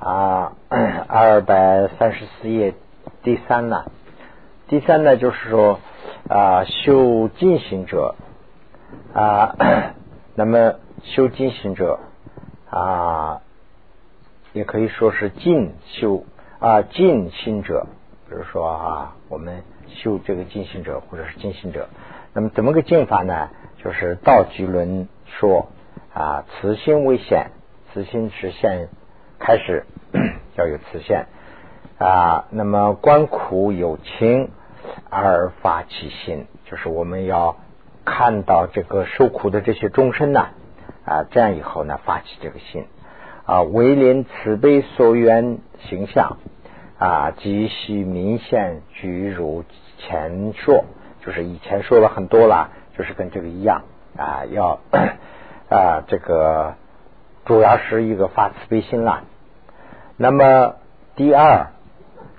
啊，二百三十四页第三呢，第三呢就是说啊，修进行者啊，那么修进行者啊，也可以说是进修啊，进行者，比如说啊，我们修这个进行者或者是进行者，那么怎么个进法呢？就是道居论说啊，慈心为显，慈心是现开始 要有慈现啊，那么观苦有情而发其心，就是我们要看到这个受苦的这些众生呐啊，这样以后呢发起这个心啊，为临慈悲所缘形象啊，即须明显具如前说，就是以前说了很多了。就是跟这个一样啊，要 啊这个主要是一个发慈悲心啦。那么第二，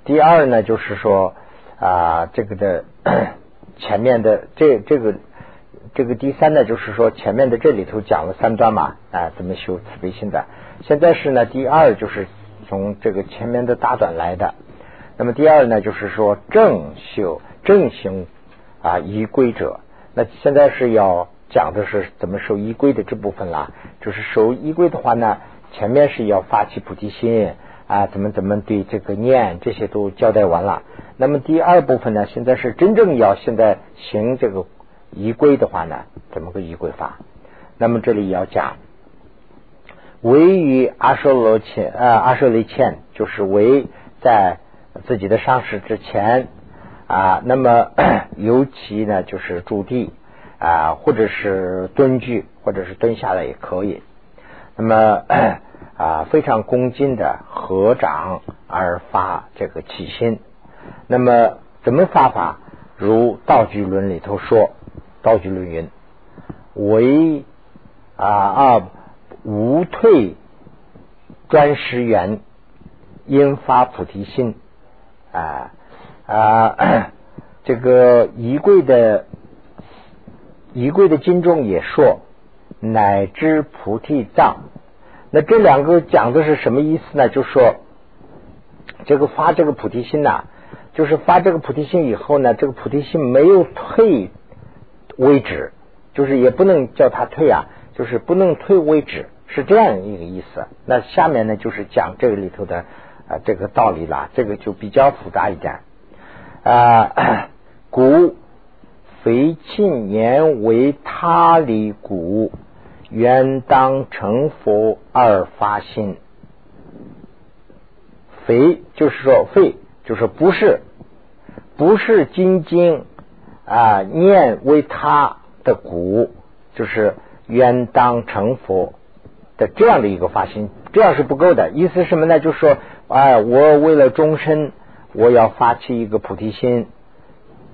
第二呢，就是说啊这个的 前面的这这个这个第三呢，就是说前面的这里头讲了三段嘛啊，怎么修慈悲心的。现在是呢第二，就是从这个前面的大段来的。那么第二呢，就是说正修正行啊依规者。那现在是要讲的是怎么守依归的这部分了，就是守依归的话呢，前面是要发起菩提心啊，怎么怎么对这个念这些都交代完了。那么第二部分呢，现在是真正要现在行这个依归的话呢，怎么个依归法？那么这里要讲，唯于阿舍罗前啊阿舍利前，就是唯在自己的上市之前。啊，那么 尤其呢，就是驻地啊，或者是蹲踞，或者是蹲下来也可以。那么 啊，非常恭敬的合掌而发这个起心。那么怎么发法？如《道具论》里头说，《道具论》云：为啊啊无退专师缘，因发菩提心啊。啊，这个仪柜的仪柜的经中也说，乃知菩提藏。那这两个讲的是什么意思呢？就说这个发这个菩提心呐，就是发这个菩提心以后呢，这个菩提心没有退为止，就是也不能叫它退啊，就是不能退为止，是这样一个意思。那下面呢，就是讲这个里头的啊这个道理啦，这个就比较复杂一点。啊，古非庆年为他离故，愿当成佛而发心。非就是说非，就是不是，不是仅仅啊念为他的故，就是愿当成佛的这样的一个发心，这样是不够的。意思什么呢？就是说，哎，我为了终身。我要发起一个菩提心，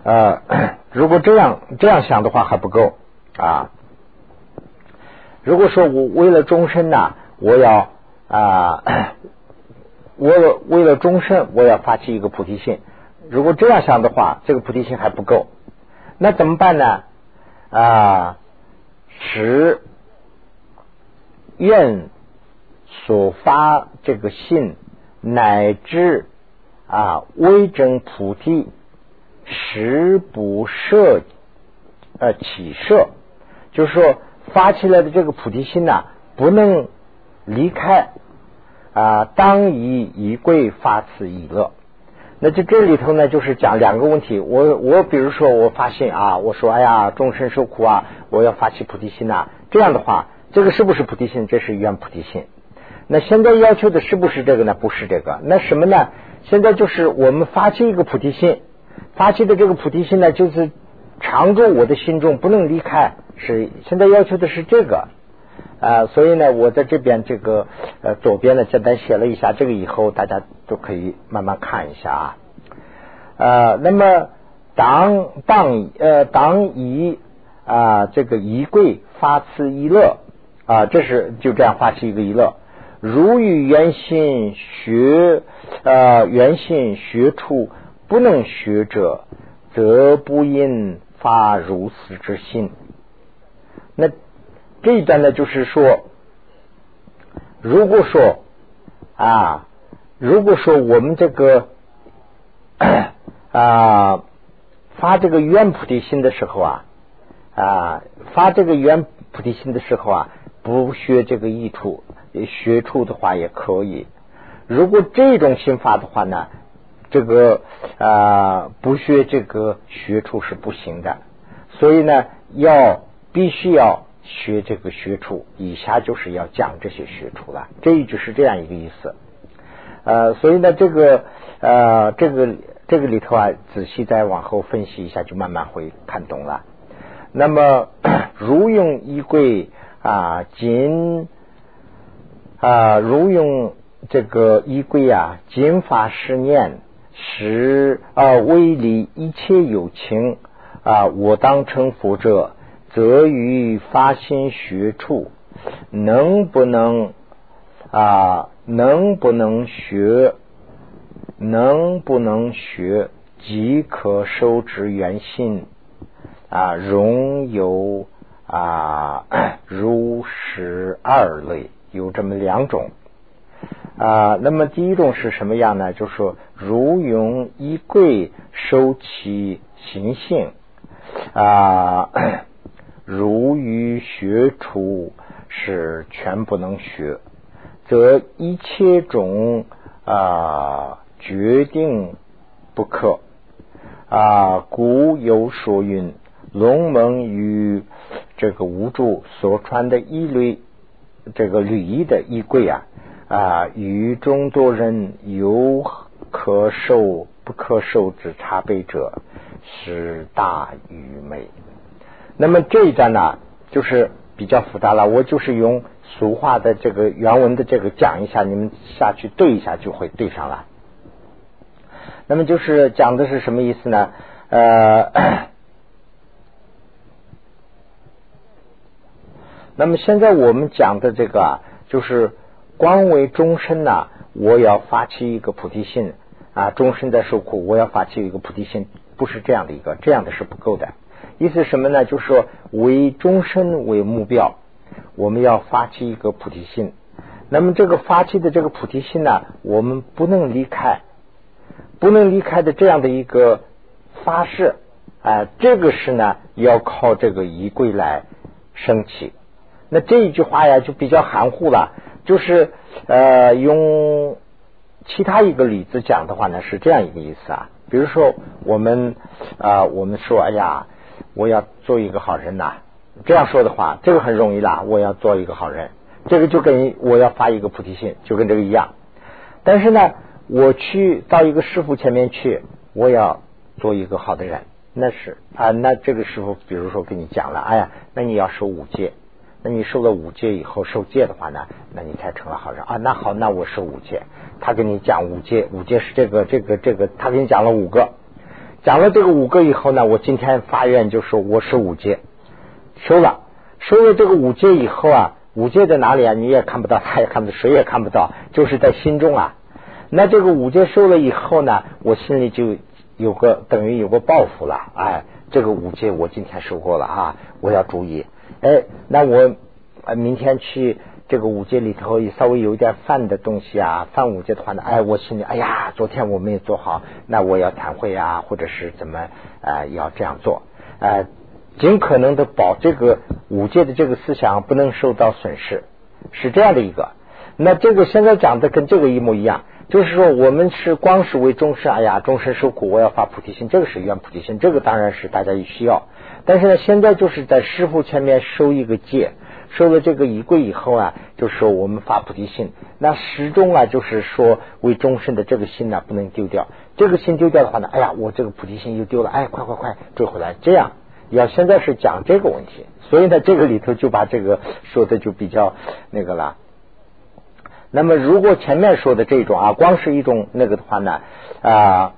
呃，如果这样这样想的话还不够啊。如果说我为了终身呢，我要啊，我为了终身我要发起一个菩提心，如果这样想的话，这个菩提心还不够，那怎么办呢？啊，使愿所发这个信乃至。啊，微正菩提，十不设呃起设，就是说发起来的这个菩提心呐，不能离开啊，当以一贵发此一乐。那就这里头呢，就是讲两个问题。我我比如说我发心啊，我说哎呀，众生受苦啊，我要发起菩提心呐。这样的话，这个是不是菩提心？这是愿菩提心。那现在要求的是不是这个呢？不是这个。那什么呢？现在就是我们发起一个菩提心，发起的这个菩提心呢，就是常住我的心中，不能离开。是现在要求的是这个啊，所以呢，我在这边这个呃左边呢简单写了一下，这个以后大家都可以慢慢看一下啊。呃，那么当当呃当以啊这个一贵发此一乐啊，这是就这样发起一个一乐。如与原心学，呃，原心学处不能学者，则不应发如此之心。那这一段呢，就是说，如果说啊，如果说我们这个啊发这个愿菩提心的时候啊啊发这个愿菩提心的时候啊，不学这个意处，学处的话也可以。如果这种心法的话呢，这个啊不学这个学处是不行的。所以呢，要必须要学这个学处。以下就是要讲这些学处了。这一句是这样一个意思。呃，所以呢，这个呃，这个这个里头啊，仔细再往后分析一下，就慢慢会看懂了。那么，如用衣柜啊，仅啊，如用这个衣柜啊，仅法十念，十啊，为离一切有情啊，我当成佛者，则于发心学处，能不能啊？能不能学？能不能学？即可收之原心啊，容有啊，如是二类，有这么两种啊。那么第一种是什么样呢？就是说，如用衣柜收其行性啊，如于学处是全不能学。则一切种啊决定不可啊，古有说云：龙门与这个无主所穿的衣类，这个履衣的衣柜啊啊，与众多人有可受不可受之差别者，是大愚昧。那么这一段呢，就是比较复杂了。我就是用。俗话的这个原文的这个讲一下，你们下去对一下就会对上了。那么就是讲的是什么意思呢？呃，那么现在我们讲的这个啊，就是光为终身呐，我要发起一个菩提心啊，终身在受苦，我要发起一个菩提心，不是这样的一个，这样的是不够的。意思什么呢？就是说为终身为目标。我们要发起一个菩提心，那么这个发起的这个菩提心呢，我们不能离开，不能离开的这样的一个发誓，啊，这个是呢要靠这个仪柜来升起。那这一句话呀就比较含糊了，就是呃用其他一个例子讲的话呢是这样一个意思啊，比如说我们啊我们说哎呀我要做一个好人呐。这样说的话，这个很容易啦。我要做一个好人，这个就跟我要发一个菩提心，就跟这个一样。但是呢，我去到一个师傅前面去，我要做一个好的人，那是啊，那这个师傅比如说跟你讲了，哎呀，那你要守五戒，那你受了五戒以后受戒的话呢，那你才成了好人啊。那好，那我受五戒。他跟你讲五戒，五戒是这个这个这个，他给你讲了五个，讲了这个五个以后呢，我今天发愿就说我是五戒。收了，收了这个五戒以后啊，五戒在哪里啊？你也看不到，他也看不到，谁也看不到，就是在心中啊。那这个五戒收了以后呢，我心里就有个等于有个抱负了，哎，这个五戒我今天收过了啊，我要注意。哎，那我明天去这个五戒里头稍微有点犯的东西啊，犯五戒的话呢，哎，我心里哎呀，昨天我没有做好，那我要忏悔啊，或者是怎么呃要这样做，呃。尽可能的保这个五戒的这个思想不能受到损失，是这样的一个。那这个现在讲的跟这个一模一样，就是说我们是光是为终身，哎呀，终身受苦，我要发菩提心，这个是愿菩提心，这个当然是大家也需要。但是呢，现在就是在师傅前面收一个戒，收了这个仪柜以后啊，就说我们发菩提心，那始终啊，就是说为终身的这个心呢不能丢掉，这个心丢掉的话呢，哎呀，我这个菩提心又丢了，哎，快快快追回来，这样。要现在是讲这个问题，所以呢，这个里头就把这个说的就比较那个了。那么，如果前面说的这种啊，光是一种那个的话呢啊，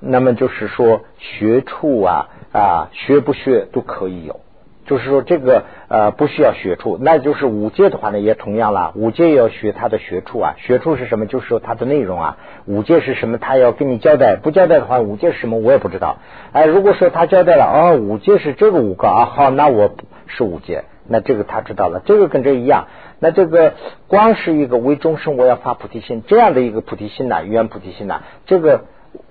那么就是说学处啊啊，学不学都可以有。就是说，这个呃不需要学处，那就是五戒的话呢，也同样了。五戒要学它的学处啊，学处是什么？就是说它的内容啊。五戒是什么？他要跟你交代，不交代的话，五戒是什么？我也不知道。哎，如果说他交代了，哦，五戒是这个五个啊，好，那我是五戒，那这个他知道了，这个跟这一样。那这个光是一个为众生，我要发菩提心，这样的一个菩提心呐，圆菩提心呐，这个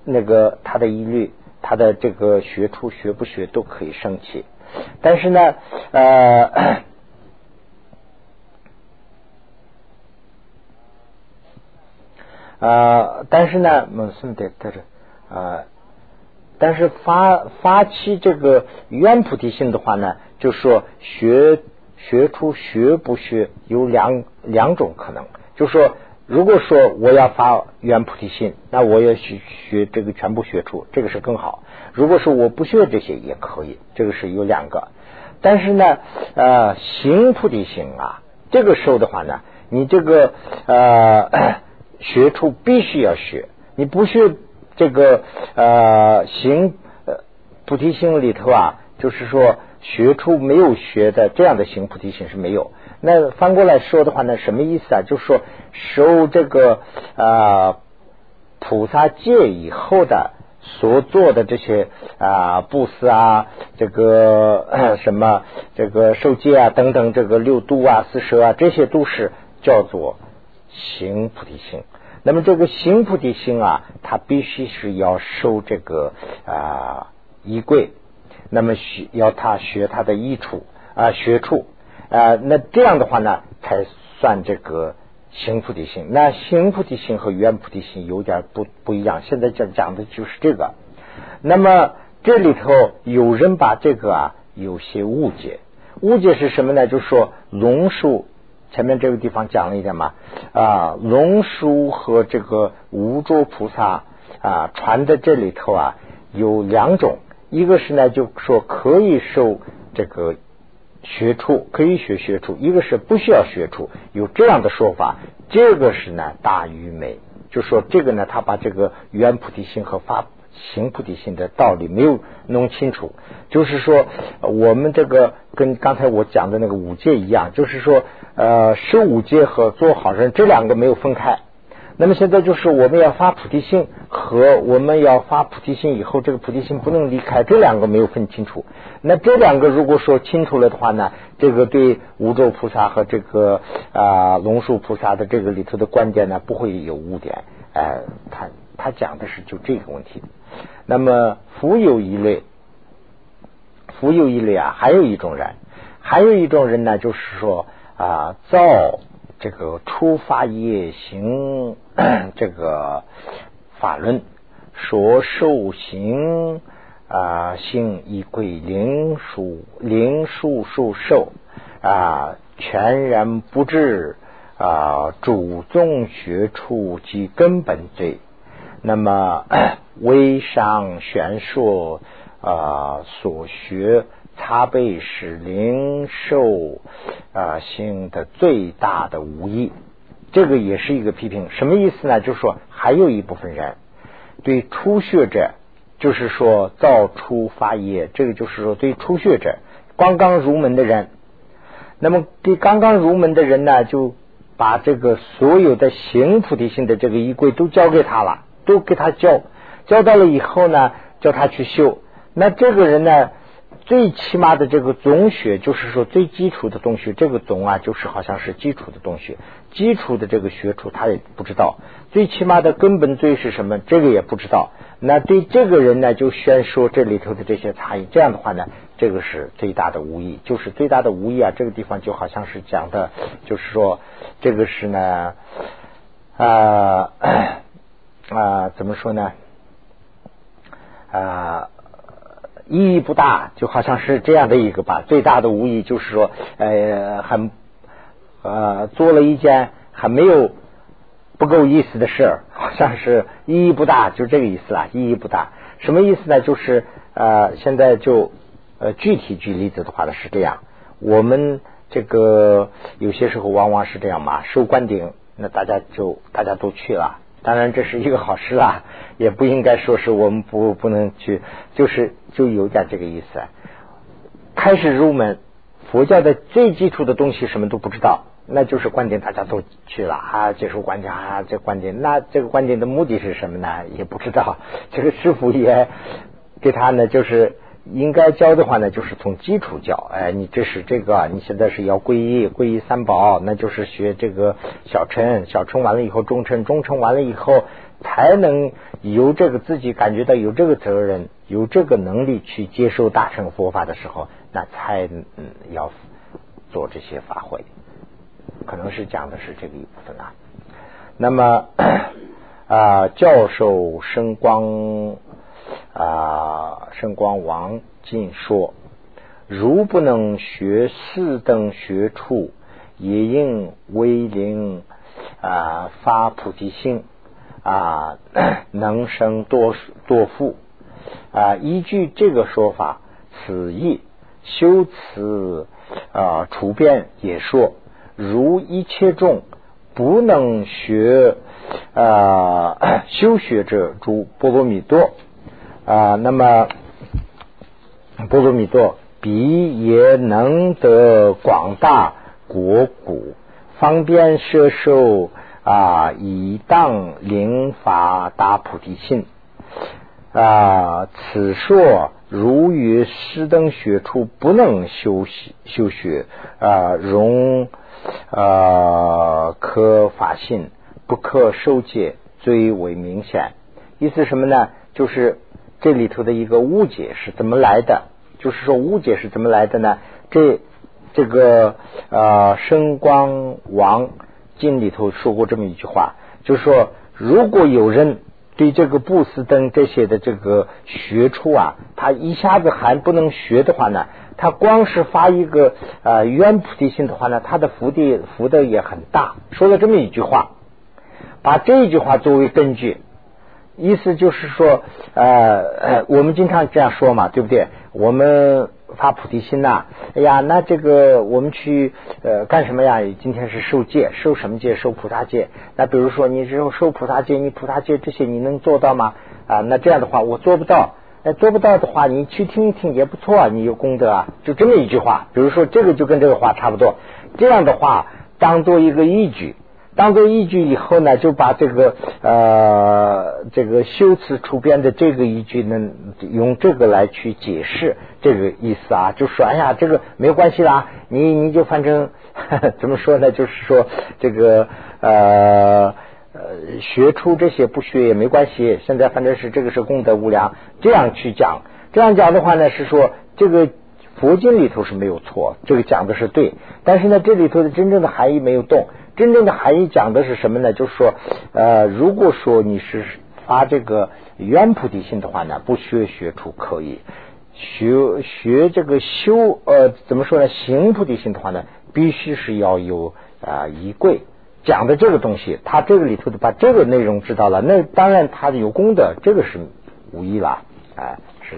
那个他的疑虑，他的这个学处学不学都可以升起。但是呢，呃。呃，但是呢，我们得在这啊，但是发发起这个愿菩提心的话呢，就说学学出学不学有两两种可能，就说如果说我要发圆菩提心，那我要学学这个全部学出，这个是更好。如果说我不学这些也可以，这个是有两个。但是呢，呃，行菩提心啊，这个时候的话呢，你这个呃。学出必须要学，你不学这个呃行菩提心里头啊，就是说学出没有学的这样的行菩提心是没有。那翻过来说的话呢，什么意思啊？就是说受这个啊菩萨戒以后的所做的这些啊布施啊，这个 什么这个受戒啊等等，这个六度啊四摄啊，这些都是叫做。行菩提心，那么这个行菩提心啊，它必须是要受这个啊衣柜，那么学要他学他的衣处啊学处啊，那这样的话呢，才算这个行菩提心。那行菩提心和圆菩提心有点不不一样。现在讲讲的就是这个。那么这里头有人把这个啊有些误解，误解是什么呢？就是说龙树。前面这个地方讲了一点嘛啊，龙树和这个无著菩萨啊传的这里头啊有两种，一个是呢就说可以受这个学处，可以学学处；一个是不需要学处，有这样的说法。这个是呢大愚昧，就说这个呢他把这个圆菩提心和发。行菩提心的道理没有弄清楚，就是说我们这个跟刚才我讲的那个五戒一样，就是说呃，十五戒和做好人这两个没有分开。那么现在就是我们要发菩提心和我们要发菩提心以后，这个菩提心不能离开，这两个没有分清楚。那这两个如果说清楚了的话呢，这个对无咒菩萨和这个啊龙树菩萨的这个里头的观点呢，不会有污点。哎，他他讲的是就这个问题。那么，福有一类，福有一类啊，还有一种人，还有一种人呢，就是说啊，造这个出发业行这个法论，说受行啊行以归灵属灵属属受啊，全然不知啊主宗学处及根本罪。那么，微商玄说啊，所学擦背是灵受啊性的最大的无益，这个也是一个批评。什么意思呢？就是说，还有一部分人对初学者，就是说造初发业，这个就是说对初学者刚刚入门的人，那么对刚刚入门的人呢，就把这个所有的行菩提心的这个衣柜都交给他了。都给他教，教到了以后呢，叫他去修。那这个人呢，最起码的这个总学，就是说最基础的东西，这个总啊，就是好像是基础的东西，基础的这个学处他也不知道。最起码的根本罪是什么，这个也不知道。那对这个人呢，就宣说这里头的这些差异。这样的话呢，这个是最大的无益，就是最大的无益啊。这个地方就好像是讲的，就是说这个是呢啊。啊，怎么说呢？啊，意义不大，就好像是这样的一个吧。最大的无疑就是说，呃，很呃，做了一件还没有不够意思的事，好像是意义不大，就这个意思啊，意义不大。什么意思呢？就是呃，现在就呃，具体举例子的话呢是这样。我们这个有些时候往往是这样嘛，收官顶，那大家就大家都去了。当然这是一个好事啦，也不应该说是我们不不能去，就是就有点这个意思。开始入门佛教的最基础的东西什么都不知道，那就是观点大家都去了啊，接受观点啊，这观点那这个观点的目的是什么呢？也不知道。这个师傅也给他呢，就是应该教的话呢，就是从基础教。哎，你这是这个，你现在是要皈依，皈依三宝，那就是学这个小乘，小乘完了以后中乘，中乘完了以后，才能由这个自己感觉到有这个责任，有这个能力去接受大乘佛法的时候，那才嗯要做这些法会。可能是讲的是这个一部分啊。那么啊，教授声光。啊，圣光王进说：如不能学四等学处，也应为灵啊发菩提心啊，能生多多福啊。依据这个说法，此意修辞啊，处变也说：如一切众不能学啊，修学者诸波罗蜜多。啊，那么波罗蜜多彼也能得广大国土，方便摄受啊，以当灵法大菩提心啊。此说如于师等学处不能修习修学啊，容啊可法性不可受戒，最为明显。意思什么呢？就是。这里头的一个误解是怎么来的？就是说误解是怎么来的呢？这这个呃，声光王经里头说过这么一句话，就是说，如果有人对这个布斯登这些的这个学处啊，他一下子还不能学的话呢，他光是发一个呃愿菩提心的话呢，他的福地福德也很大。说了这么一句话，把这一句话作为根据。意思就是说，呃，我们经常这样说嘛，对不对？我们发菩提心呐，哎呀，那这个我们去呃干什么呀？今天是受戒，受什么戒？受菩萨戒。那比如说，你只有受菩萨戒，你菩萨戒这些你能做到吗？啊，那这样的话我做不到。那做不到的话，你去听一听也不错，你有功德啊。就这么一句话，比如说这个就跟这个话差不多。这样的话，当做一个依据。当做依据以后呢，就把这个呃这个修辞出边的这个依据呢，用这个来去解释这个意思啊，就说哎呀，这个没有关系啦，你你就反正 怎么说呢，就是说这个呃呃学出这些不学也没关系，现在反正是这个是功德无量，这样去讲，这样讲的话呢，是说这个佛经里头是没有错，这个讲的是对，但是呢，这里头的真正的含义没有动。真正的含义讲的是什么呢？就是说，呃，如果说你是发这个愿菩提心的话呢，不学学出可以；学学这个修呃，怎么说呢？行菩提心的话呢，必须是要有啊仪柜讲的这个东西。他这个里头的把这个内容知道了，那当然他有功德，这个是无疑了，哎，是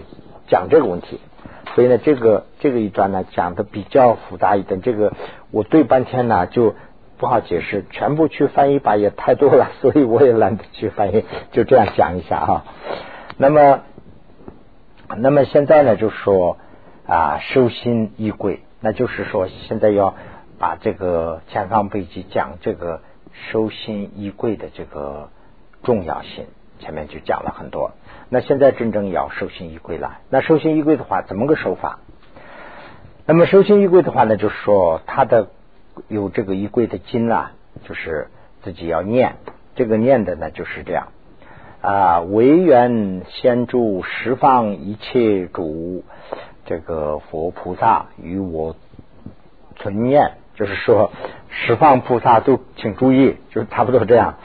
讲这个问题。所以呢，这个这个一段呢讲的比较复杂一点。这个我对半天呢就。不好解释，全部去翻译吧也太多了，所以我也懒得去翻译，就这样讲一下哈。那么，那么现在呢，就说啊，收心衣柜，那就是说现在要把这个前方背记讲这个收心衣柜的这个重要性，前面就讲了很多。那现在真正要收心衣柜了，那收心衣柜的话，怎么个收法？那么收心衣柜的话呢，就是说它的。有这个一柜的经啊，就是自己要念，这个念的呢就是这样啊，唯愿先住十方一切主，这个佛菩萨与我存念，就是说十方菩萨都请注意，就是差不多这样。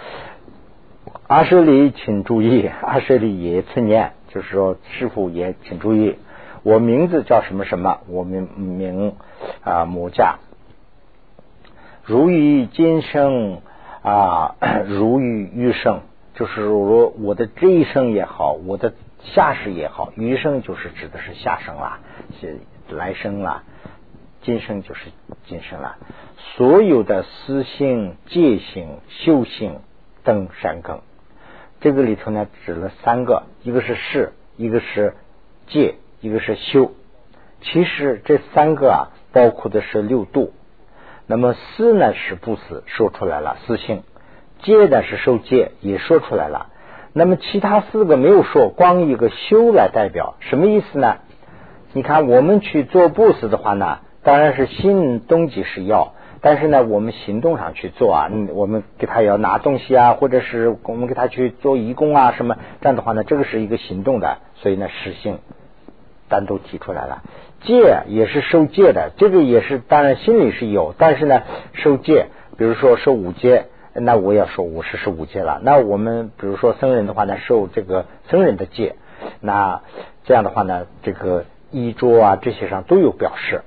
阿舍利请注意，阿舍利也存念，就是说师傅也请注意，我名字叫什么什么，我名名啊摩驾。如于今生啊，如于余生，就是说我的这一生也好，我的下世也好，余生就是指的是下生啦，是来生啦，今生就是今生啦。所有的私性、戒性、修行等善根，这个里头呢，指了三个，一个是事，一个是戒，一个是修。其实这三个啊，包括的是六度。那么思呢是不思说出来了，思性；戒呢是受戒，也说出来了。那么其他四个没有说，光一个修来代表，什么意思呢？你看我们去做布施的话呢，当然是心东西是要，但是呢，我们行动上去做啊，我们给他要拿东西啊，或者是我们给他去做义工啊什么，这样的话呢，这个是一个行动的，所以呢，实性单独提出来了。戒也是受戒的，这个也是当然心里是有，但是呢，受戒，比如说受五戒，那我要说五十是五戒了。那我们比如说僧人的话呢，受这个僧人的戒，那这样的话呢，这个衣着啊这些上都有表示。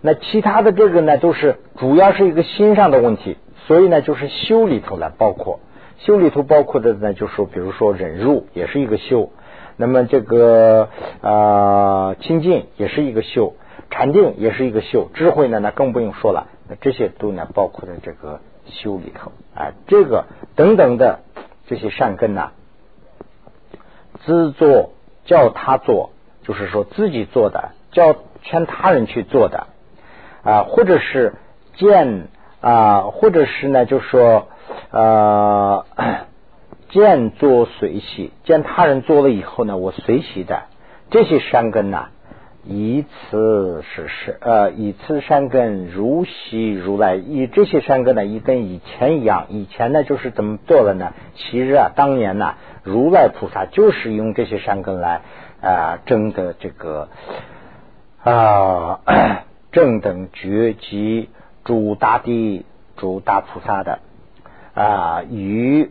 那其他的这个呢，都是主要是一个心上的问题，所以呢，就是修里头来包括，修里头包括的呢，就是，比如说忍辱也是一个修。那么这个啊清净也是一个修，禅定也是一个修，智慧呢那更不用说了，那这些都呢包括在这个修里头啊，这个等等的这些善根呐，自做叫他做，就是说自己做的，叫劝他人去做的啊，或者是见啊，或者是呢就说呃。见作随喜，见他人做了以后呢，我随喜的这些善根呐，以此是是呃，以此善根如昔如来，以这些善根呢，一跟以前一样。以前呢，就是怎么做的呢？其实啊，当年呢，如来菩萨就是用这些善根来啊，证的这个啊，正等觉及诸大地诸大菩萨的啊，与。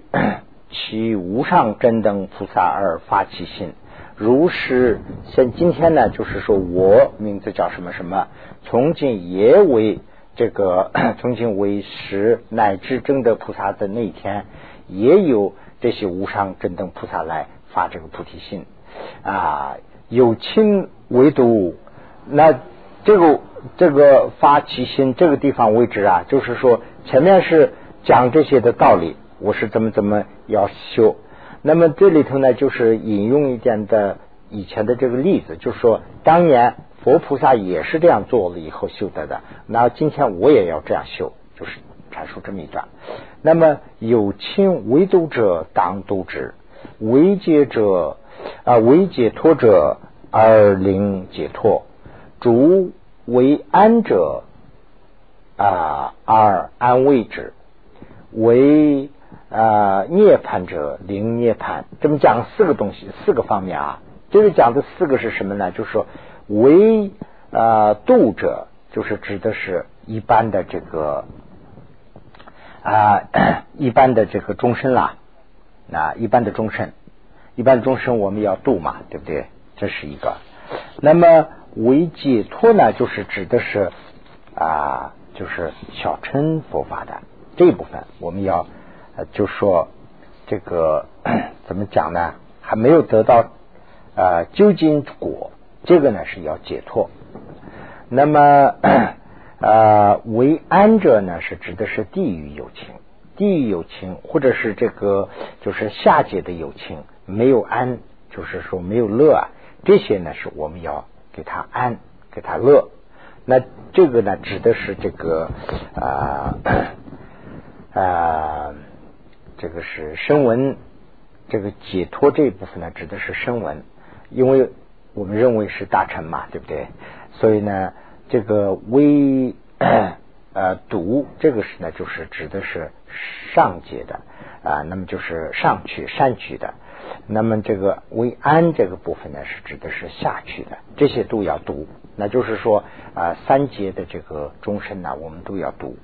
其无上真等菩萨而发起心，如是像今天呢，就是说我名字叫什么什么，从今也为这个，从今为十乃至真德菩萨的那一天，也有这些无上真等菩萨来发这个菩提心啊，有亲唯独，那这个这个发起心这个地方为止啊，就是说前面是讲这些的道理。我是怎么怎么要修？那么这里头呢，就是引用一点的以前的这个例子，就是说当年佛菩萨也是这样做了以后修得的。那今天我也要这样修，就是阐述这么一段。那么有亲为度者当度之，为解者啊为解脱者而令解脱，主为安者啊而安慰之，为。啊，涅槃者灵涅槃，这么讲四个东西，四个方面啊。这个讲的四个是什么呢？就是说，为啊度者，就是指的是一般的这个啊 一般的这个终身啦，啊一般的终身，一般的终身我们要度嘛，对不对？这是一个。那么为解脱呢，就是指的是啊，就是小乘佛法的这一部分，我们要。就说这个怎么讲呢？还没有得到呃究竟果，这个呢是要解脱。那么呃为安者呢，是指的是地狱有情，地狱有情，或者是这个就是下界的有情，没有安，就是说没有乐啊。这些呢是我们要给他安，给他乐。那这个呢指的是这个啊啊。这个是声闻，这个解脱这一部分呢，指的是声闻，因为我们认为是大乘嘛，对不对？所以呢，这个微呃读这个是呢，就是指的是上界的啊，那么就是上去善去的。那么这个微安这个部分呢，是指的是下去的，这些都要读。那就是说啊，三界的这个终身呢，我们都要读。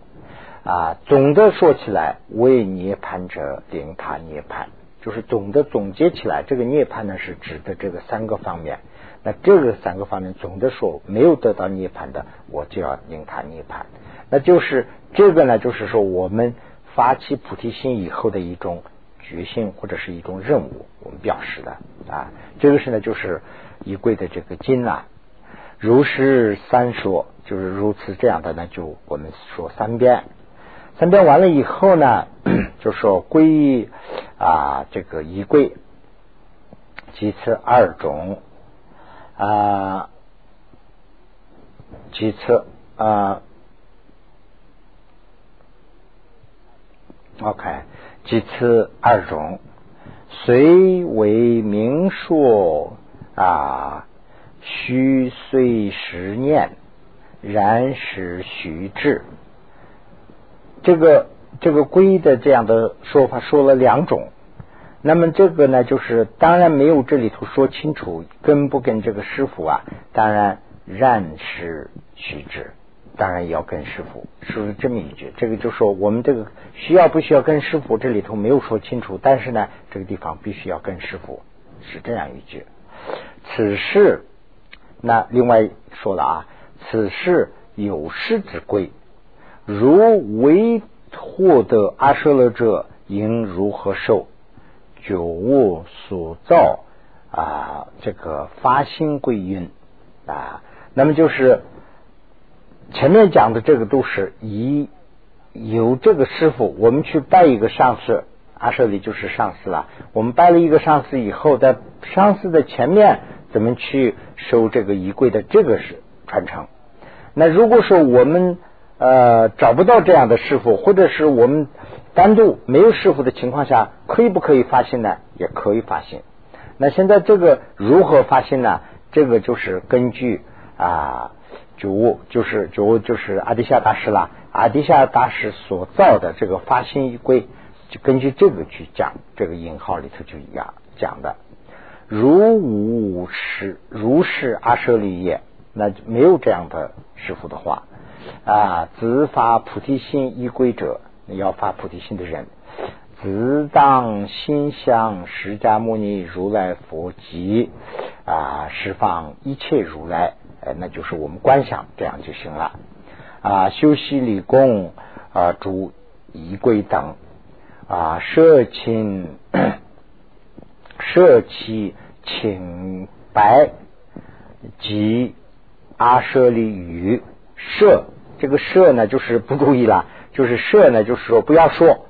啊，总的说起来，为涅盘者令他涅盘，就是总的总结起来，这个涅盘呢是指的这个三个方面。那这个三个方面，总的说没有得到涅盘的，我就要令他涅盘。那就是这个呢，就是说我们发起菩提心以后的一种决心或者是一种任务，我们表示的啊。这个是呢，就是一柜的这个经啊，如是三说，就是如此这样的呢，就我们说三遍。三遍完了以后呢，就说归啊，这个一归，其次二种啊，其次啊，OK，其次二种，虽为明说啊，虚岁十念，然使虚智。这个这个归的这样的说法说了两种。那么这个呢，就是当然没有这里头说清楚跟不跟这个师傅啊？当然然是虚智，当然也要跟师傅，是不是这么一句。这个就说我们这个需要不需要跟师傅？这里头没有说清楚，但是呢，这个地方必须要跟师傅，是这样一句。此事，那另外说了啊，此事有师之规，如为获得阿舍勒者，应如何受？九物所造啊，这个发心归因啊，那么就是前面讲的这个都是以由这个师傅，我们去拜一个上师，阿舍里就是上师了。我们拜了一个上师以后，在上师的前面怎么去收这个仪柜的，这个是传承。那如果说我们呃找不到这样的师傅，或者是我们。单独没有师傅的情况下，可以不可以发心呢？也可以发心。那现在这个如何发心呢？这个就是根据啊九物，就是九物就是阿底夏大师啦，阿底夏大师所造的这个发心仪规，就根据这个去讲。这个引号里头就一样讲的。如无是，如是阿舍利耶，那就没有这样的师傅的话啊，自发菩提心依归者。要发菩提心的人，自当心向释迦牟尼如来佛及啊，释放一切如来，呃，那就是我们观想这样就行了啊。修习理功啊，诸仪轨等啊，舍亲舍弃清白及阿舍利语舍，这个舍呢，就是不注意了。就是舍呢，就是说不要说，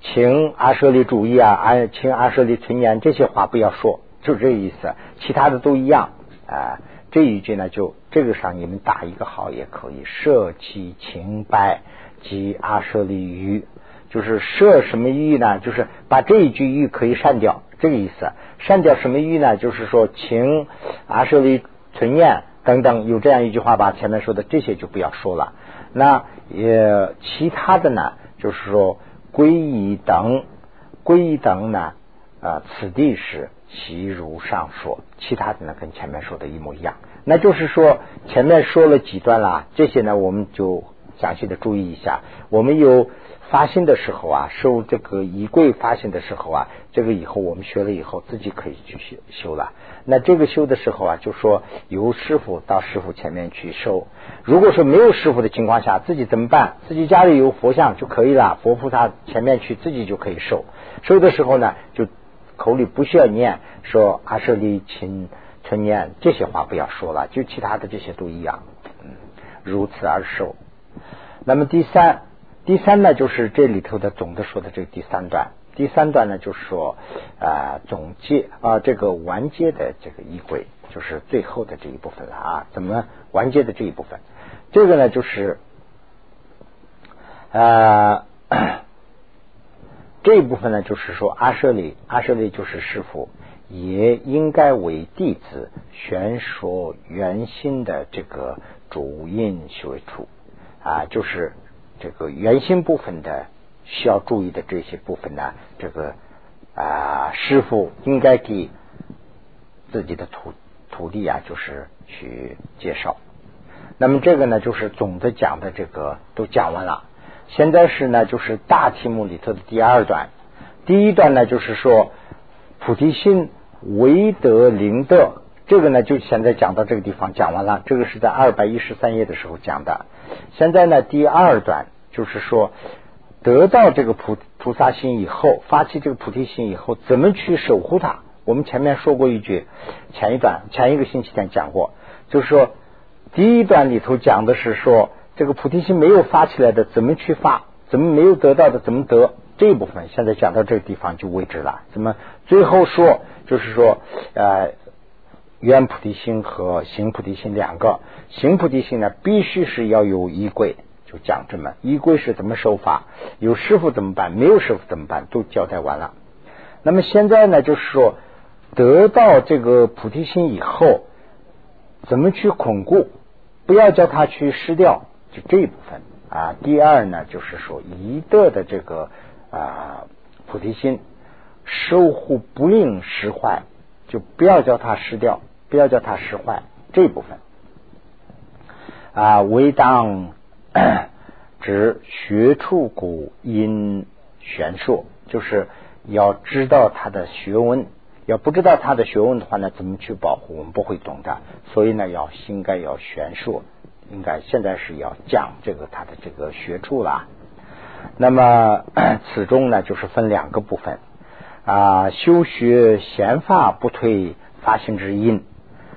请阿舍利主义啊，阿请阿舍利存念这些话不要说，就这意思，其他的都一样啊。这一句呢，就这个上你们打一个好也可以，舍弃清白及阿舍利于，就是舍什么欲呢？就是把这一句欲可以删掉，这个意思。删掉什么欲呢？就是说请阿舍利存念等等，有这样一句话，吧前面说的这些就不要说了。那也其他的呢，就是说归依等，归依等呢，啊，此地是其如上说，其他的呢跟前面说的一模一样。那就是说前面说了几段啦，这些呢我们就详细的注意一下。我们有发心的时候啊，受这个仪柜发心的时候啊，这个以后我们学了以后自己可以去修修了。那这个修的时候啊，就说由师傅到师傅前面去收。如果说没有师傅的情况下，自己怎么办？自己家里有佛像就可以了，佛菩萨前面去自己就可以收。收的时候呢，就口里不需要念说阿舍利勤存念这些话不要说了，就其他的这些都一样，嗯，如此而收。那么第三，第三呢，就是这里头的总的说的这个第三段。第三段呢，就是说啊，总结啊，这个完结的这个衣柜，就是最后的这一部分了啊。怎么完结的这一部分？这个呢，就是啊，这一部分呢，就是说阿舍利，阿舍利就是师傅，也应该为弟子宣说圆心的这个主因学处啊，就是这个圆心部分的。需要注意的这些部分呢，这个啊，师傅应该给自己的徒徒弟啊，就是去介绍。那么这个呢，就是总的讲的这个都讲完了。现在是呢，就是大题目里头的第二段。第一段呢，就是说菩提心唯德灵德，这个呢，就现在讲到这个地方讲完了。这个是在二百一十三页的时候讲的。现在呢，第二段就是说。得到这个菩菩萨心以后，发起这个菩提心以后，怎么去守护它？我们前面说过一句，前一段前一个星期天讲过，就是说第一段里头讲的是说，这个菩提心没有发起来的，怎么去发？怎么没有得到的，怎么得？这一部分现在讲到这个地方就为止了。怎么最后说，就是说呃，圆菩提心和行菩提心两个，行菩提心呢，必须是要有依归。讲这么衣柜是怎么收法？有师傅怎么办？没有师傅怎么办？都交代完了。那么现在呢，就是说得到这个菩提心以后，怎么去巩固？不要叫他去失掉，就这一部分啊。第二呢，就是说一德的这个啊菩提心，守护不应失坏，就不要叫它失掉，不要叫它失坏这部分啊。为当 指学处古因玄硕，就是要知道他的学问。要不知道他的学问的话呢，怎么去保护？我们不会懂的。所以呢，要应该要玄硕，应该现在是要讲这个他的这个学处了。那么 此中呢，就是分两个部分啊，修学闲法不退发心之因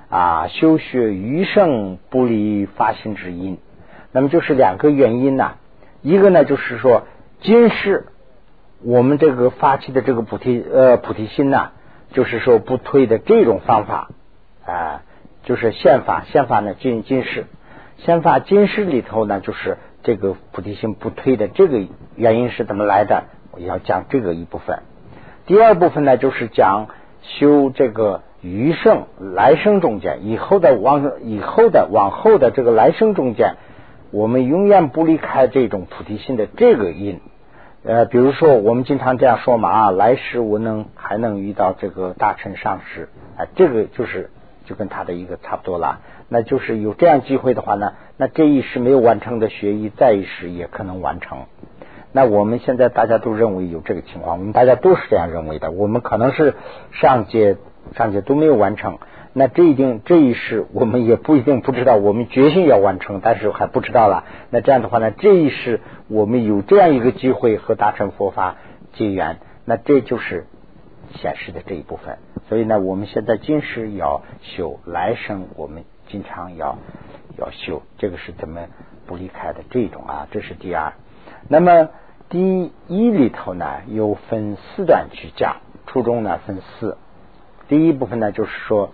啊，修学余生不离发心之因。那么就是两个原因呢，一个呢就是说今世我们这个发起的这个菩提呃菩提心呢。就是说不推的这种方法啊，就是宪法，宪法呢今今世，宪法今世里头呢，就是这个菩提心不推的这个原因是怎么来的？我要讲这个一部分。第二部分呢，就是讲修这个余生来生中间以后的往以后的往后的这个来生中间，我们永远不离开这种菩提心的这个因。呃，比如说我们经常这样说嘛啊，来世我能还能遇到这个大乘上师啊，这个就是就跟他的一个差不多了。那就是有这样机会的话呢，那这一世没有完成的学艺，再一世也可能完成。那我们现在大家都认为有这个情况，我们大家都是这样认为的。我们可能是上界上界都没有完成。那这一定这一世我们也不一定不知道，我们决心要完成，但是还不知道了。那这样的话呢，这一世我们有这样一个机会和大乘佛法结缘，那这就是显示的这一部分。所以呢，我们现在今世要修，来生我们经常要要修，这个是怎么不离开的这种啊？这是第二。那么第一里头呢，又分四段去讲，初中呢分四。第一部分呢，就是说。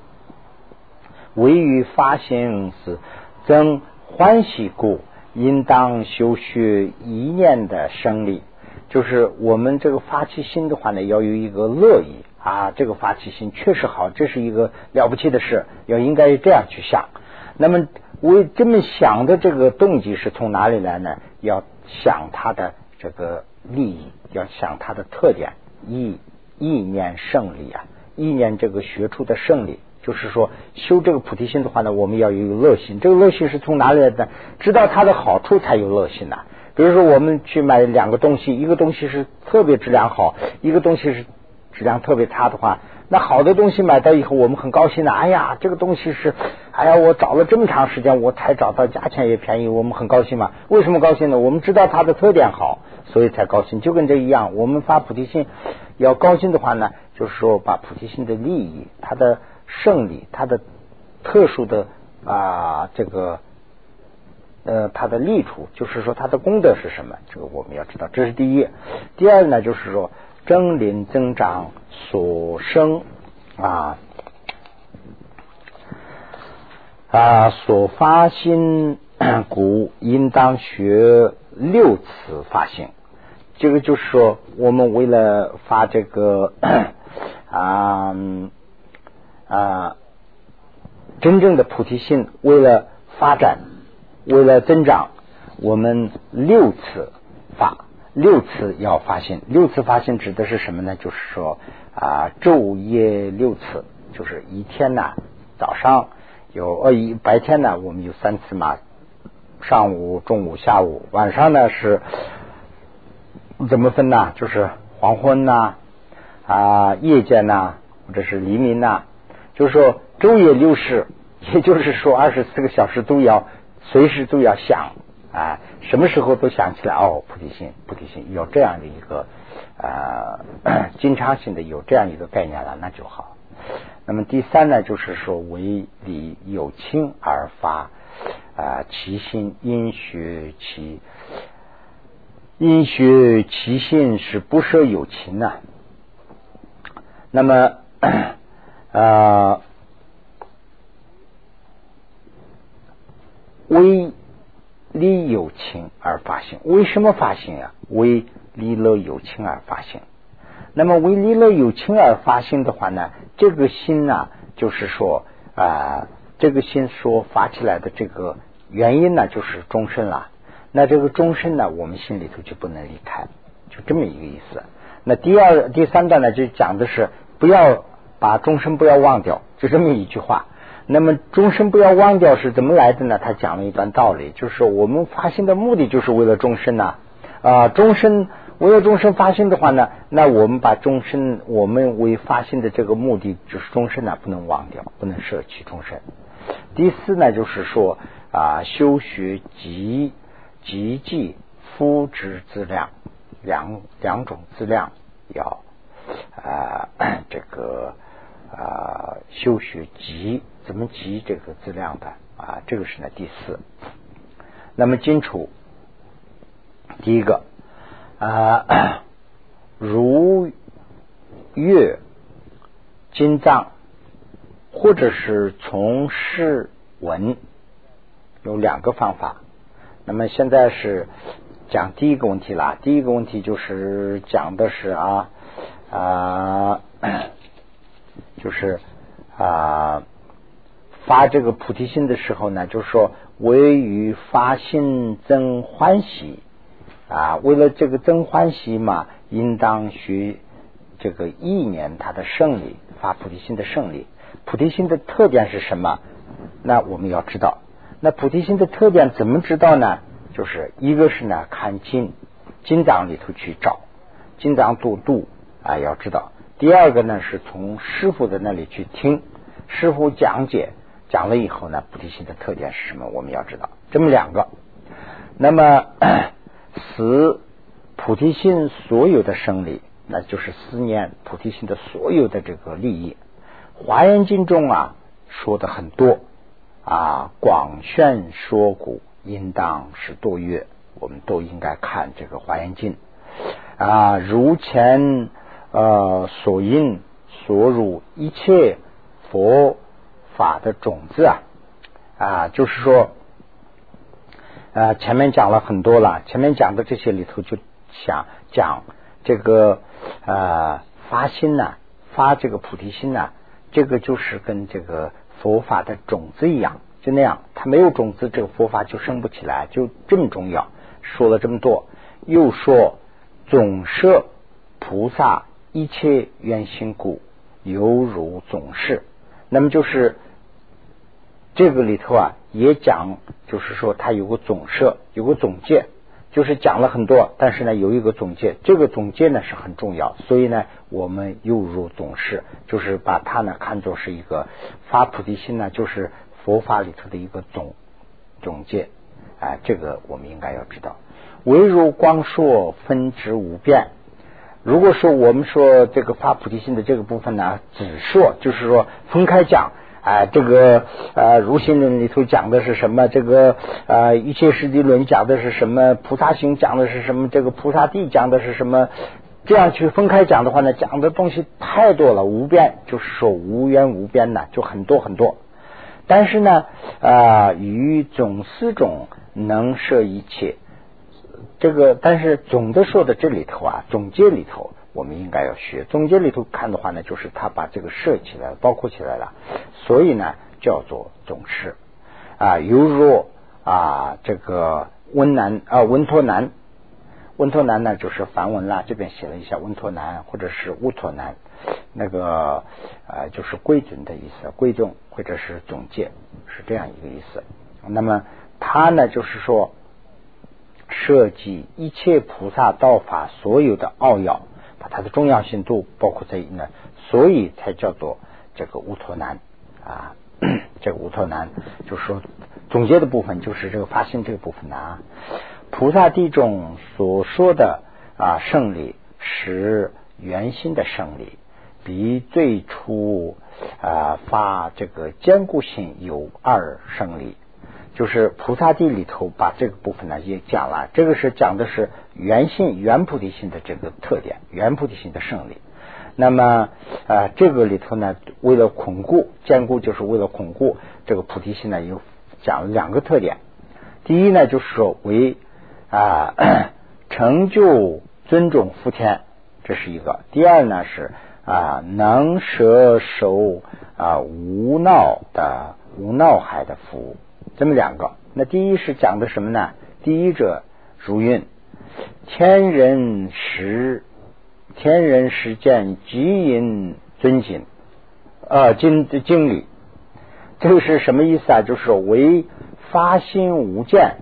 为于发心是增欢喜故，应当修学一念的生理。就是我们这个发起心的话呢，要有一个乐意啊，这个发起心确实好，这是一个了不起的事，要应该这样去想。那么为这么想的这个动机是从哪里来呢？要想它的这个利益，要想它的特点，意意念胜利啊，意念这个学出的胜利。就是说，修这个菩提心的话呢，我们要有乐心。这个乐心是从哪里来的？知道它的好处才有乐心呐。比如说，我们去买两个东西，一个东西是特别质量好，一个东西是质量特别差的话，那好的东西买到以后，我们很高兴的。哎呀，这个东西是，哎呀，我找了这么长时间，我才找到，价钱也便宜，我们很高兴嘛。为什么高兴呢？我们知道它的特点好，所以才高兴。就跟这一样，我们发菩提心要高兴的话呢，就是说把菩提心的利益，它的。胜利，它的特殊的啊，这个呃，它的利处，就是说它的功德是什么？这个我们要知道，这是第一。第二呢，就是说增林增长所生啊啊所发心故，应当学六次发心。这个就是说，我们为了发这个 啊。啊，真正的菩提心，为了发展，为了增长，我们六次发，六次要发心。六次发心指的是什么呢？就是说啊，昼夜六次，就是一天呢，早上有呃一白天呢，我们有三次嘛，上午、中午、下午，晚上呢是怎么分呢？就是黄昏呐啊，夜间呐，或者是黎明呐。就是说，昼夜六时，也就是说，二十四个小时都要随时都要想啊，什么时候都想起来哦，菩提心，菩提心，有这样的一个呃经常性的有这样一个概念了，那就好。那么第三呢，就是说，为理有情而发啊，其心因学其因学其心是不舍有情啊。那么。啊，为利有情而发行，为什么发行啊？为利乐有情而发行。那么为利乐有情而发行的话呢，这个心呢，就是说啊，这个心所发起来的这个原因呢，就是终身了。那这个终身呢，我们心里头就不能离开，就这么一个意思。那第二、第三段呢，就讲的是不要把终身不要忘掉，就这么一句话。那么终身不要忘掉是怎么来的呢？他讲了一段道理，就是我们发心的目的就是为了终身呐啊，终身为了终身发心的话呢，那我们把终身我们为发心的这个目的就是终身呢，不能忘掉，不能舍弃终身。第四呢，就是说啊，修学极极济夫之资量，两两种资量要啊这个啊修学集。怎么集这个质量的啊？这个是呢第四。那么金楚第一个啊，如月金藏，或者是从事文，有两个方法。那么现在是讲第一个问题啦。第一个问题就是讲的是啊啊，就是啊。发这个菩提心的时候呢，就是说为于发心增欢喜啊，为了这个增欢喜嘛，应当学这个意念它的胜利，发菩提心的胜利。菩提心的特点是什么？那我们要知道。那菩提心的特点怎么知道呢？就是一个是呢，看经经藏里头去找经藏度度啊，要知道。第二个呢，是从师傅的那里去听师傅讲解。讲了以后呢，菩提心的特点是什么？我们要知道这么两个。那么，思菩提心所有的生理，那就是思念菩提心的所有的这个利益。华严经中啊说的很多啊，广宣说古，应当是多阅，我们都应该看这个华严经啊。如前呃所应所入一切佛。法的种子啊啊，就是说啊，前面讲了很多了，前面讲的这些里头就想讲这个啊发心呐，发这个菩提心呐，这个就是跟这个佛法的种子一样，就那样，它没有种子，这个佛法就生不起来，就这么重要。说了这么多，又说总摄菩萨一切愿心故，犹如总是。那么就是这个里头啊，也讲，就是说它有个总设，有个总结，就是讲了很多，但是呢，有一个总结，这个总结呢是很重要，所以呢，我们又入总是，就是把它呢看作是一个发菩提心呢，就是佛法里头的一个总总结，啊，这个我们应该要知道。唯如光说分之无变。如果说我们说这个发菩提心的这个部分呢，只说就是说分开讲，啊，这个呃如心论里头讲的是什么？这个呃一切实地论讲的是什么？菩萨行讲的是什么？这个菩萨地讲的是什么？这样去分开讲的话呢，讲的东西太多了，无边，就是说无缘无边呐，就很多很多。但是呢，啊，于总思种能摄一切。这个，但是总的说的这里头啊，总结里头，我们应该要学。总结里头看的话呢，就是他把这个设起来，包括起来了，所以呢叫做总释啊。犹如啊，这个温南啊，温托南，温托南呢就是梵文啦，这边写了一下温托南，或者是乌托南，那个啊就是归准的意思，归宗或者是总结，是这样一个意思。那么他呢，就是说。设计一切菩萨道法所有的奥要，它的重要性都包括在内，所以才叫做这个乌托南啊。这个乌托南就是说总结的部分，就是这个发心这个部分啊。菩萨地中所说的啊胜利是圆心的胜利，比最初啊发这个坚固性有二胜利。就是菩萨地里头把这个部分呢也讲了，这个是讲的是圆性圆菩提心的这个特点，圆菩提心的胜利。那么啊，这个里头呢，为了巩固坚固，就是为了巩固这个菩提心呢，有讲了两个特点。第一呢，就是说为啊 成就尊重福田，这是一个；第二呢是啊能舍守啊无闹的无闹海的福，这么两个。那第一是讲的什么呢？第一者如运，天人实，天人实见极因尊敬，呃，经经理，这个是什么意思啊？就是为发心无见。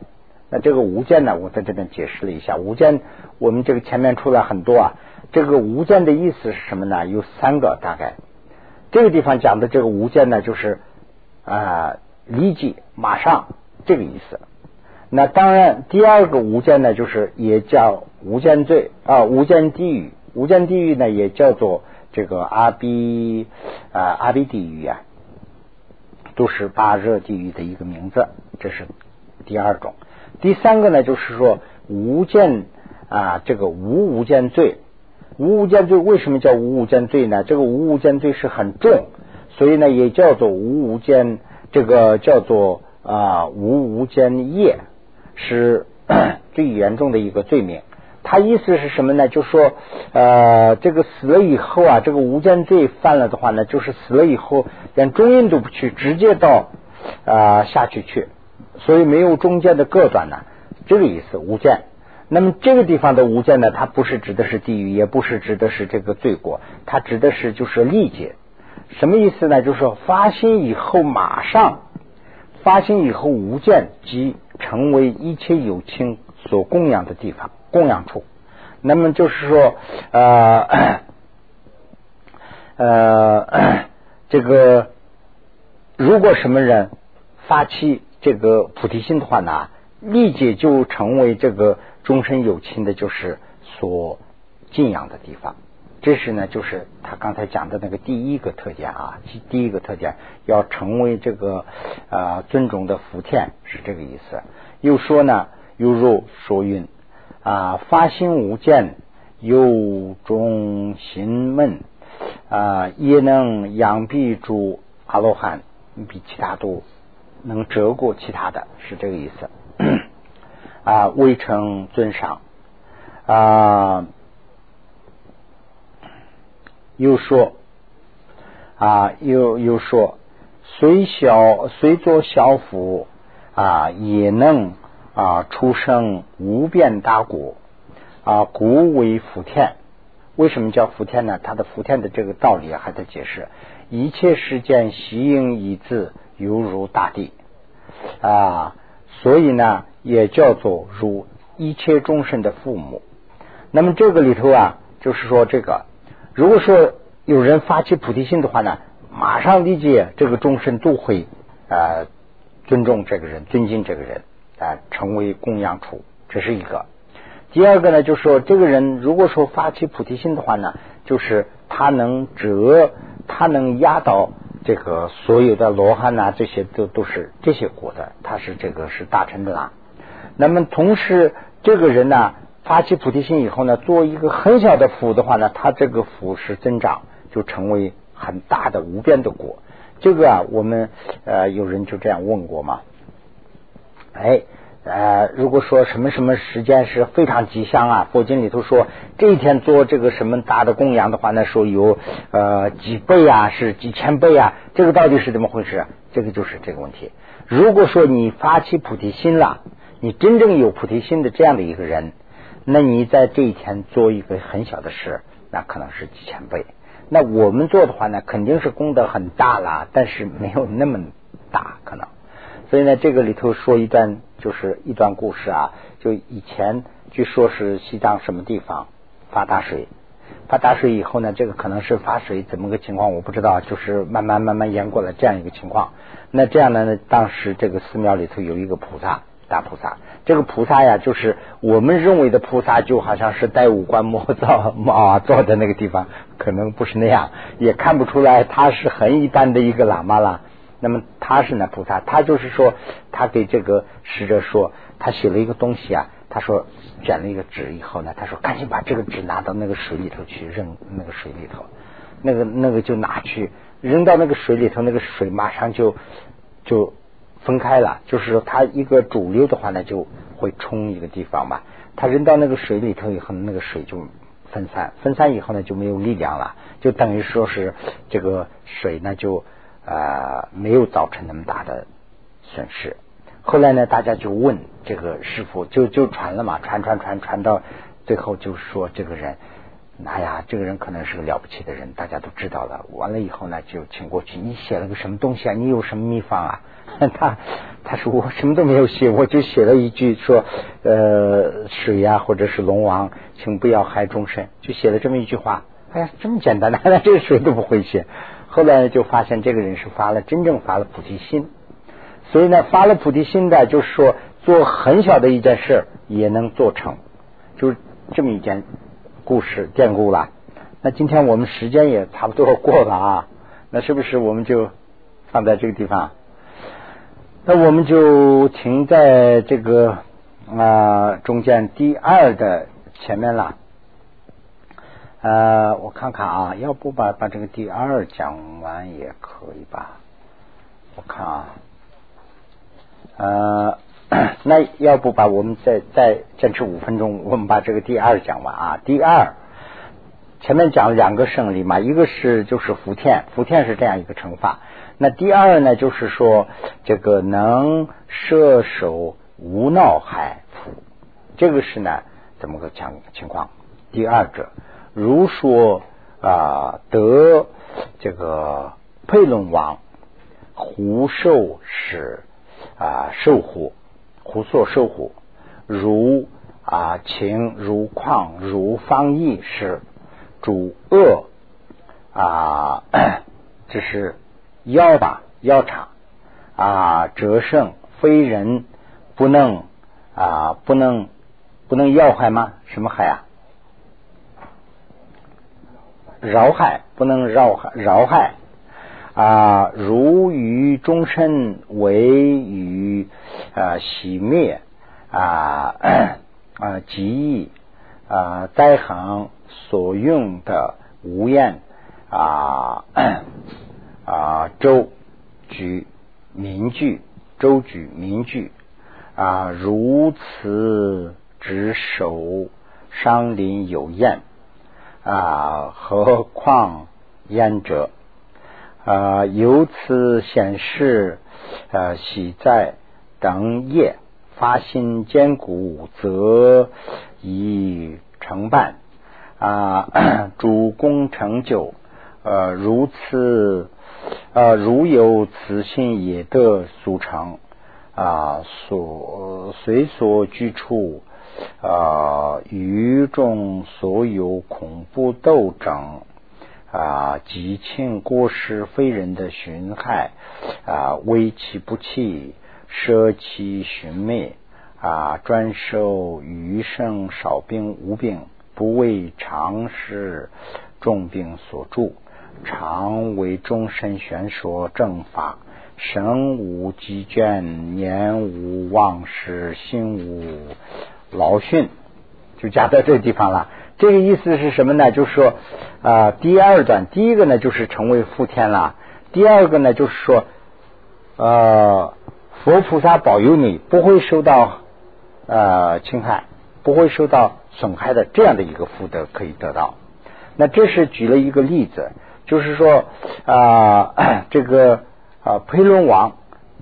那这个无间呢，我在这边解释了一下。无间，我们这个前面出来很多啊。这个无间的意思是什么呢？有三个大概。这个地方讲的这个无间呢，就是啊理解马上这个意思。那当然，第二个无间呢，就是也叫无间罪啊，无间地狱。无间地狱呢，也叫做这个阿比啊阿比地狱啊，都是八热地狱的一个名字。这是第二种。第三个呢，就是说无间啊，这个无无间罪，无无间罪为什么叫无无间罪呢？这个无无间罪是很重，所以呢也叫做无无间，这个叫做啊无无间业，是 最严重的一个罪名。他意思是什么呢？就说呃，这个死了以后啊，这个无间罪犯了的话呢，就是死了以后连中阴都不去，直接到啊下去去。所以没有中间的隔断呢，这个意思无间。那么这个地方的无间呢，它不是指的是地狱，也不是指的是这个罪过，它指的是就是历劫。什么意思呢？就是说发心以后马上发心以后无间即成为一切有情所供养的地方供养处。那么就是说呃呃这个如果什么人发起。这个菩提心的话呢，立即就成为这个终身有情的，就是所敬仰的地方。这是呢，就是他刚才讲的那个第一个特点啊，第一个特点要成为这个啊尊重的福田，是这个意思。又说呢，又如说云啊，发心无间，有中心门啊，也能养蔽诸阿罗汉，比其他都。能折过其他的是这个意思啊，未成尊上啊，又说啊，又又说，虽小虽作小福啊，也能啊出生无边大国啊，故为福田。为什么叫福田呢？它的福田的这个道理还在解释，一切世间习应一字。犹如大地啊，所以呢，也叫做如一切众生的父母。那么这个里头啊，就是说这个，如果说有人发起菩提心的话呢，马上理解这个众生都会啊尊重这个人，尊敬这个人啊，成为供养处，这是一个。第二个呢，就是说这个人如果说发起菩提心的话呢，就是他能折，他能压倒。这个所有的罗汉呐，这些都都是这些果的，他是这个是大成的啦。那么同时，这个人呢发起菩提心以后呢，做一个很小的福的话呢，他这个福是增长，就成为很大的无边的果。这个啊，我们呃有人就这样问过嘛，哎。呃，如果说什么什么时间是非常吉祥啊，佛经里头说这一天做这个什么大的供养的话，那说有呃几倍啊，是几千倍啊，这个到底是怎么回事？这个就是这个问题。如果说你发起菩提心了，你真正有菩提心的这样的一个人，那你在这一天做一个很小的事，那可能是几千倍。那我们做的话呢，肯定是功德很大了，但是没有那么大可能。所以呢，这个里头说一段，就是一段故事啊。就以前据说是西藏什么地方发大水，发大水以后呢，这个可能是发水怎么个情况我不知道，就是慢慢慢慢淹过了这样一个情况。那这样呢，当时这个寺庙里头有一个菩萨，大菩萨。这个菩萨呀，就是我们认为的菩萨，就好像是戴五官摸造啊坐在那个地方，可能不是那样，也看不出来他是很一般的一个喇嘛了。那么他是那菩萨，他就是说，他给这个使者说，他写了一个东西啊，他说卷了一个纸以后呢，他说赶紧把这个纸拿到那个水里头去扔，那个水里头，那个那个就拿去扔到那个水里头，那个水马上就就分开了，就是说它一个主流的话呢，就会冲一个地方嘛，他扔到那个水里头以后，那个水就分散，分散以后呢就没有力量了，就等于说是这个水呢就。呃没有造成那么大的损失。后来呢，大家就问这个师傅，就就传了嘛，传传传传到最后，就说这个人，哎呀，这个人可能是个了不起的人，大家都知道了。完了以后呢，就请过去，你写了个什么东西啊？你有什么秘方啊？他他说我什么都没有写，我就写了一句说，呃，水呀，或者是龙王，请不要害众生，就写了这么一句话。哎呀，这么简单的，连 这个谁都不会写。后来就发现这个人是发了真正发了菩提心。所以呢，发了菩提心的，就是说做很小的一件事也能做成，就是这么一件故事典故了。那今天我们时间也差不多过了啊，那是不是我们就放在这个地方？那我们就停在这个啊中间第二的前面了。呃，我看看啊，要不把把这个第二讲完也可以吧？我看啊。呃，那要不把我们再再坚持五分钟，我们把这个第二讲完啊。第二，前面讲了两个胜利嘛，一个是就是福田，福田是这样一个乘法。那第二呢，就是说这个能摄手无闹害福，这个是呢怎么个讲情况？第二者，如说啊得这个佩伦王胡寿是。啊，受虎，胡作受虎，如啊情如况如方义是主恶啊，这是要吧妖场啊，折胜非人不能啊不能不能要害吗？什么害啊？饶害不能饶害饶害。啊，如于终身为于啊熄灭啊 啊极易啊灾行所用的无厌啊啊周举名句周举名句啊如此执守伤林有厌啊何况焉者？啊，由此显示，呃，喜在等业发心坚固，则以成办啊，主功成就。呃，如此，呃，如有此心，也得速成啊。所随所居处啊，于众所有恐怖斗争。啊，极庆过失非人的寻害啊，危其不弃，舍其寻灭啊，专收余生少病无病，不为常事重病所助，常为众生玄说正法，神无积倦，年无忘失，心无劳训，就加在这个地方了。这个意思是什么呢？就是说，啊，第二段，第一个呢就是成为福天了；第二个呢就是说，呃，佛菩萨保佑你不会受到呃侵害，不会受到损害的这样的一个福德可以得到。那这是举了一个例子，就是说啊，这个啊裴伦王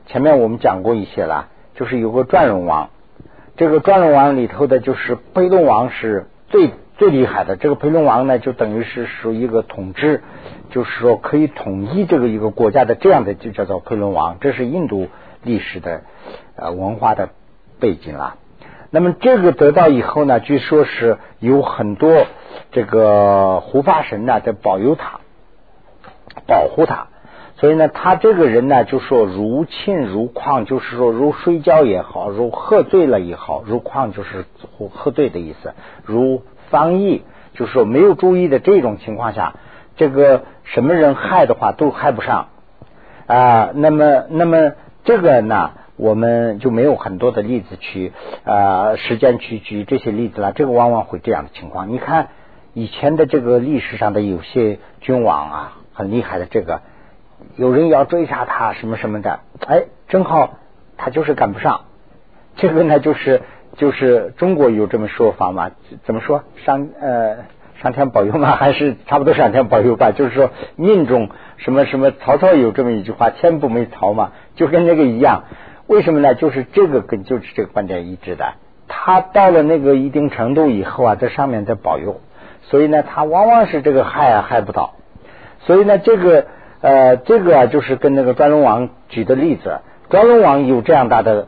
前面我们讲过一些了，就是有个转轮王，这个转轮王里头的就是裴伦王是最。最厉害的这个裴龙王呢，就等于是属于一个统治，就是说可以统一这个一个国家的这样的，就叫做裴龙王。这是印度历史的呃文化的背景了。那么这个得到以后呢，据说是有很多这个护法神呢在保佑他，保护他。所以呢，他这个人呢，就说如沁如矿，就是说如睡觉也好，如喝醉了也好，如矿就是喝醉的意思，如。方意就是说，没有注意的这种情况下，这个什么人害的话都害不上啊。那么，那么这个呢，我们就没有很多的例子去啊时间去举这些例子了。这个往往会这样的情况。你看以前的这个历史上的有些君王啊，很厉害的，这个有人要追杀他什么什么的，哎，正好他就是赶不上。这个呢，就是。就是中国有这么说法嘛？怎么说？上呃上天保佑吗？还是差不多上天保佑吧？就是说命中什么什么，曹操有这么一句话：“天不没曹嘛。”就跟那个一样。为什么呢？就是这个跟就是这个观点一致的。他到了那个一定程度以后啊，在上面在保佑，所以呢，他往往是这个害啊害不到。所以呢，这个呃，这个啊，就是跟那个专龙王举的例子，专龙王有这样大的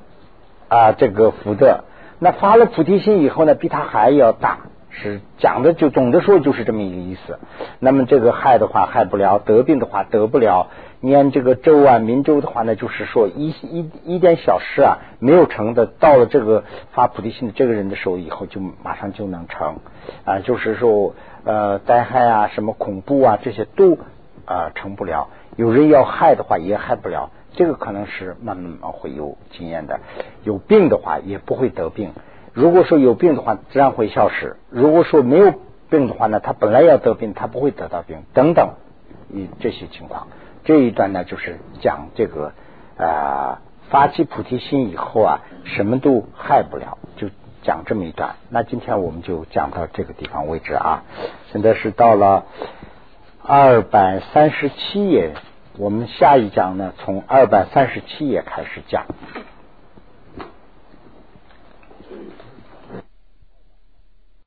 啊这个福德，那发了菩提心以后呢，比他还要大。是讲的就总的说就是这么一个意思。那么这个害的话害不了，得病的话得不了。念这个咒啊，明咒的话呢，就是说一一一点小事啊没有成的，到了这个发菩提心的这个人的时候以后，就马上就能成啊。就是说呃灾害啊，什么恐怖啊，这些都啊成不了。有人要害的话也害不了。这个可能是慢慢会有经验的。有病的话也不会得病。如果说有病的话，自然会消失；如果说没有病的话呢，他本来要得病，他不会得到病。等等，以这些情况，这一段呢就是讲这个啊，发起菩提心以后啊，什么都害不了，就讲这么一段。那今天我们就讲到这个地方为止啊。现在是到了二百三十七页，我们下一讲呢，从二百三十七页开始讲。